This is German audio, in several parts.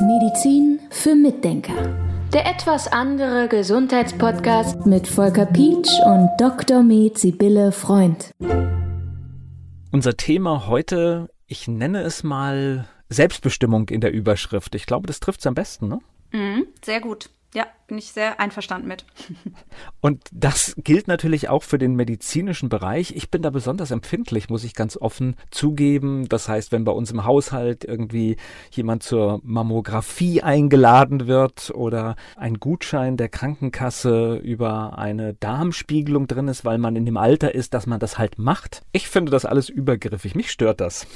Medizin für Mitdenker. Der etwas andere Gesundheitspodcast mit Volker Pietsch und Dr. Med Sibylle Freund. Unser Thema heute, ich nenne es mal Selbstbestimmung in der Überschrift. Ich glaube, das trifft es am besten, ne? Mhm, sehr gut. Ja, bin ich sehr einverstanden mit. Und das gilt natürlich auch für den medizinischen Bereich. Ich bin da besonders empfindlich, muss ich ganz offen zugeben. Das heißt, wenn bei uns im Haushalt irgendwie jemand zur Mammographie eingeladen wird oder ein Gutschein der Krankenkasse über eine Darmspiegelung drin ist, weil man in dem Alter ist, dass man das halt macht. Ich finde das alles übergriffig. Mich stört das.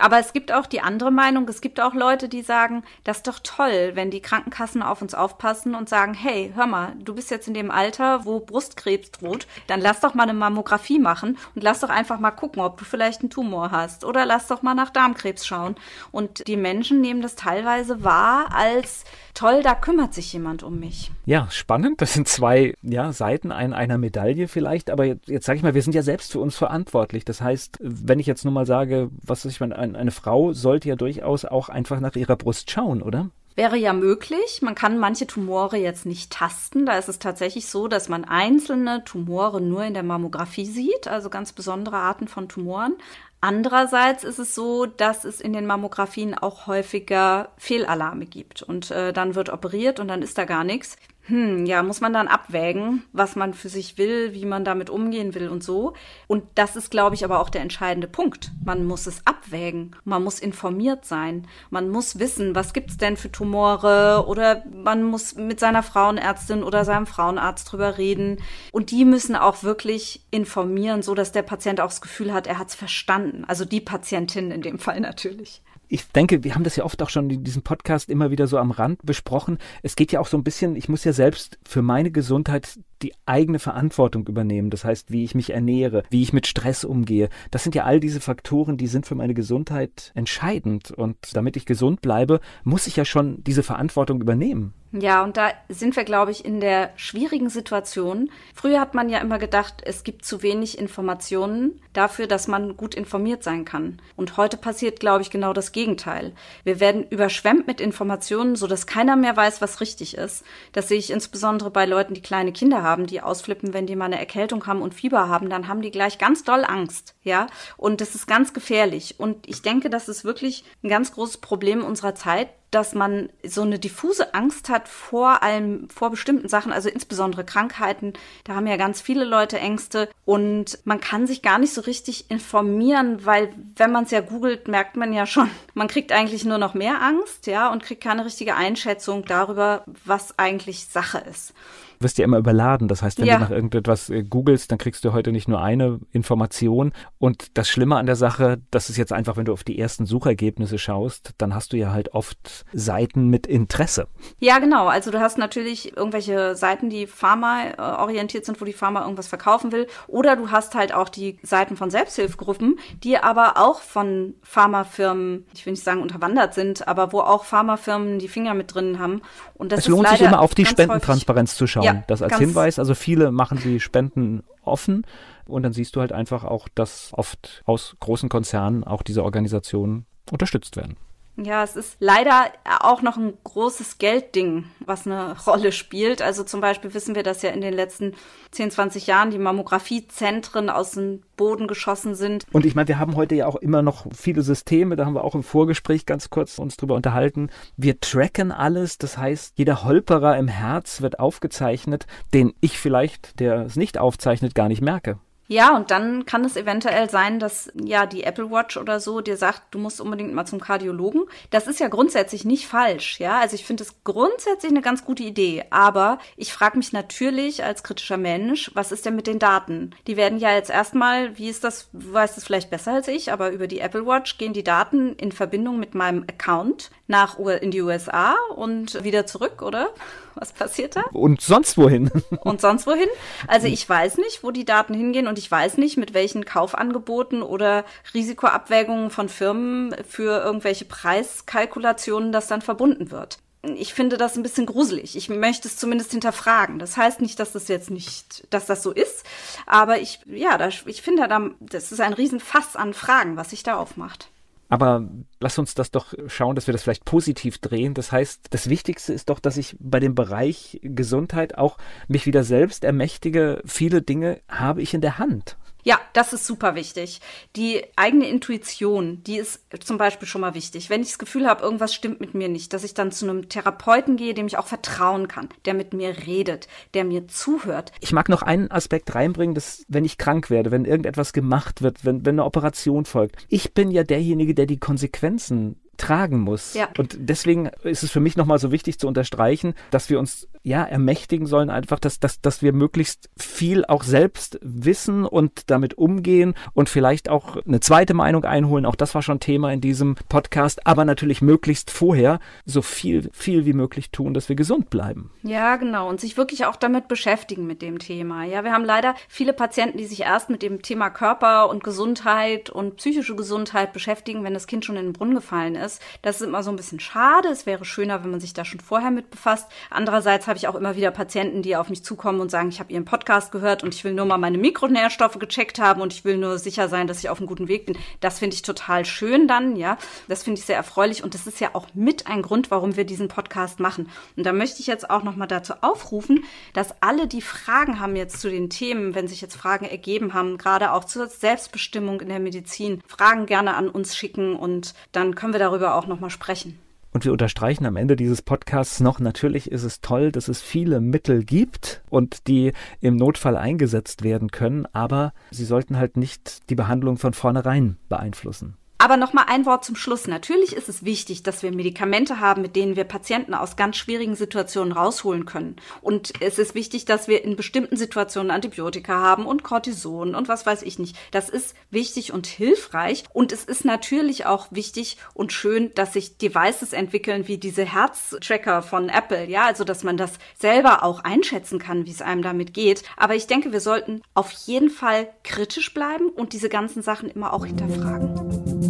Aber es gibt auch die andere Meinung. Es gibt auch Leute, die sagen, das ist doch toll, wenn die Krankenkassen auf uns aufpassen und sagen, hey, hör mal, du bist jetzt in dem Alter, wo Brustkrebs droht, dann lass doch mal eine Mammographie machen und lass doch einfach mal gucken, ob du vielleicht einen Tumor hast oder lass doch mal nach Darmkrebs schauen. Und die Menschen nehmen das teilweise wahr als toll, da kümmert sich jemand um mich. Ja, spannend. Das sind zwei ja, Seiten ein, einer Medaille vielleicht. Aber jetzt, jetzt sage ich mal, wir sind ja selbst für uns verantwortlich. Das heißt, wenn ich jetzt nur mal sage, was ich meine, eine, eine Frau sollte ja durchaus auch einfach nach ihrer Brust schauen, oder? Wäre ja möglich. Man kann manche Tumore jetzt nicht tasten. Da ist es tatsächlich so, dass man einzelne Tumore nur in der Mammographie sieht, also ganz besondere Arten von Tumoren. Andererseits ist es so, dass es in den Mammografien auch häufiger Fehlalarme gibt und äh, dann wird operiert und dann ist da gar nichts. Hm, ja, muss man dann abwägen, was man für sich will, wie man damit umgehen will und so. Und das ist, glaube ich, aber auch der entscheidende Punkt. Man muss es abwägen. Man muss informiert sein. Man muss wissen, was gibt's denn für Tumore oder man muss mit seiner Frauenärztin oder seinem Frauenarzt drüber reden. Und die müssen auch wirklich informieren, so dass der Patient auch das Gefühl hat, er hat's verstanden. Also die Patientin in dem Fall natürlich ich denke, wir haben das ja oft auch schon in diesem Podcast immer wieder so am Rand besprochen. Es geht ja auch so ein bisschen, ich muss ja selbst für meine Gesundheit die eigene Verantwortung übernehmen. Das heißt, wie ich mich ernähre, wie ich mit Stress umgehe. Das sind ja all diese Faktoren, die sind für meine Gesundheit entscheidend. Und damit ich gesund bleibe, muss ich ja schon diese Verantwortung übernehmen. Ja, und da sind wir, glaube ich, in der schwierigen Situation. Früher hat man ja immer gedacht, es gibt zu wenig Informationen dafür, dass man gut informiert sein kann. Und heute passiert, glaube ich, genau das Gegenteil. Wir werden überschwemmt mit Informationen, sodass keiner mehr weiß, was richtig ist. Das sehe ich insbesondere bei Leuten, die kleine Kinder haben haben, die ausflippen, wenn die mal eine Erkältung haben und Fieber haben, dann haben die gleich ganz doll Angst, ja. Und das ist ganz gefährlich. Und ich denke, das ist wirklich ein ganz großes Problem unserer Zeit, dass man so eine diffuse Angst hat vor allem, vor bestimmten Sachen, also insbesondere Krankheiten. Da haben ja ganz viele Leute Ängste und man kann sich gar nicht so richtig informieren, weil wenn man es ja googelt, merkt man ja schon, man kriegt eigentlich nur noch mehr Angst, ja, und kriegt keine richtige Einschätzung darüber, was eigentlich Sache ist wirst ja immer überladen. Das heißt, wenn ja. du nach irgendetwas äh, googelst, dann kriegst du heute nicht nur eine Information. Und das Schlimme an der Sache, das ist jetzt einfach, wenn du auf die ersten Suchergebnisse schaust, dann hast du ja halt oft Seiten mit Interesse. Ja, genau. Also du hast natürlich irgendwelche Seiten, die Pharma äh, orientiert sind, wo die Pharma irgendwas verkaufen will. Oder du hast halt auch die Seiten von Selbsthilfegruppen, die aber auch von Pharmafirmen, ich will nicht sagen unterwandert sind, aber wo auch Pharmafirmen die Finger mit drin haben. Und das es lohnt sich immer auf die Spendentransparenz zu schauen. Ja, das als Hinweis. Also viele machen die Spenden offen und dann siehst du halt einfach auch, dass oft aus großen Konzernen auch diese Organisationen unterstützt werden. Ja, es ist leider auch noch ein großes Geldding, was eine Rolle spielt. Also zum Beispiel wissen wir, dass ja in den letzten 10, 20 Jahren die Mammografiezentren aus dem Boden geschossen sind. Und ich meine, wir haben heute ja auch immer noch viele Systeme, da haben wir auch im Vorgespräch ganz kurz uns drüber unterhalten. Wir tracken alles, das heißt, jeder Holperer im Herz wird aufgezeichnet, den ich vielleicht, der es nicht aufzeichnet, gar nicht merke. Ja, und dann kann es eventuell sein, dass ja die Apple Watch oder so dir sagt, du musst unbedingt mal zum Kardiologen. Das ist ja grundsätzlich nicht falsch, ja. Also ich finde es grundsätzlich eine ganz gute Idee. Aber ich frage mich natürlich als kritischer Mensch, was ist denn mit den Daten? Die werden ja jetzt erstmal, wie ist das, du weißt es vielleicht besser als ich, aber über die Apple Watch gehen die Daten in Verbindung mit meinem Account nach in die USA und wieder zurück, oder? Was passiert da? Und sonst wohin? Und sonst wohin? Also ich weiß nicht, wo die Daten hingehen und ich weiß nicht, mit welchen Kaufangeboten oder Risikoabwägungen von Firmen für irgendwelche Preiskalkulationen das dann verbunden wird. Ich finde das ein bisschen gruselig. Ich möchte es zumindest hinterfragen. Das heißt nicht, dass das jetzt nicht, dass das so ist. Aber ich, ja, das, ich finde, das ist ein Riesenfass an Fragen, was sich da aufmacht. Aber lass uns das doch schauen, dass wir das vielleicht positiv drehen. Das heißt, das Wichtigste ist doch, dass ich bei dem Bereich Gesundheit auch mich wieder selbst ermächtige. Viele Dinge habe ich in der Hand. Ja, das ist super wichtig. Die eigene Intuition, die ist zum Beispiel schon mal wichtig. Wenn ich das Gefühl habe, irgendwas stimmt mit mir nicht, dass ich dann zu einem Therapeuten gehe, dem ich auch vertrauen kann, der mit mir redet, der mir zuhört. Ich mag noch einen Aspekt reinbringen, dass wenn ich krank werde, wenn irgendetwas gemacht wird, wenn, wenn eine Operation folgt, ich bin ja derjenige, der die Konsequenzen tragen muss. Ja. Und deswegen ist es für mich nochmal so wichtig zu unterstreichen, dass wir uns ja ermächtigen sollen, einfach, dass, dass, dass wir möglichst viel auch selbst wissen und damit umgehen und vielleicht auch eine zweite Meinung einholen. Auch das war schon Thema in diesem Podcast, aber natürlich möglichst vorher so viel, viel wie möglich tun, dass wir gesund bleiben. Ja, genau. Und sich wirklich auch damit beschäftigen mit dem Thema. Ja, wir haben leider viele Patienten, die sich erst mit dem Thema Körper und Gesundheit und psychische Gesundheit beschäftigen, wenn das Kind schon in den Brunnen gefallen ist. Das ist immer so ein bisschen schade. Es wäre schöner, wenn man sich da schon vorher mit befasst. Andererseits habe ich auch immer wieder Patienten, die auf mich zukommen und sagen, ich habe ihren Podcast gehört und ich will nur mal meine Mikronährstoffe gecheckt haben und ich will nur sicher sein, dass ich auf einem guten Weg bin. Das finde ich total schön dann, ja. Das finde ich sehr erfreulich und das ist ja auch mit ein Grund, warum wir diesen Podcast machen. Und da möchte ich jetzt auch noch mal dazu aufrufen, dass alle, die Fragen haben jetzt zu den Themen, wenn sich jetzt Fragen ergeben haben, gerade auch zur Selbstbestimmung in der Medizin, Fragen gerne an uns schicken und dann können wir darüber auch noch mal sprechen. Und wir unterstreichen am Ende dieses Podcasts noch, natürlich ist es toll, dass es viele Mittel gibt und die im Notfall eingesetzt werden können, aber sie sollten halt nicht die Behandlung von vornherein beeinflussen. Aber noch mal ein Wort zum Schluss. Natürlich ist es wichtig, dass wir Medikamente haben, mit denen wir Patienten aus ganz schwierigen Situationen rausholen können. Und es ist wichtig, dass wir in bestimmten Situationen Antibiotika haben und Cortison und was weiß ich nicht. Das ist wichtig und hilfreich. Und es ist natürlich auch wichtig und schön, dass sich Devices entwickeln wie diese Herztracker von Apple. Ja, also dass man das selber auch einschätzen kann, wie es einem damit geht. Aber ich denke, wir sollten auf jeden Fall kritisch bleiben und diese ganzen Sachen immer auch hinterfragen.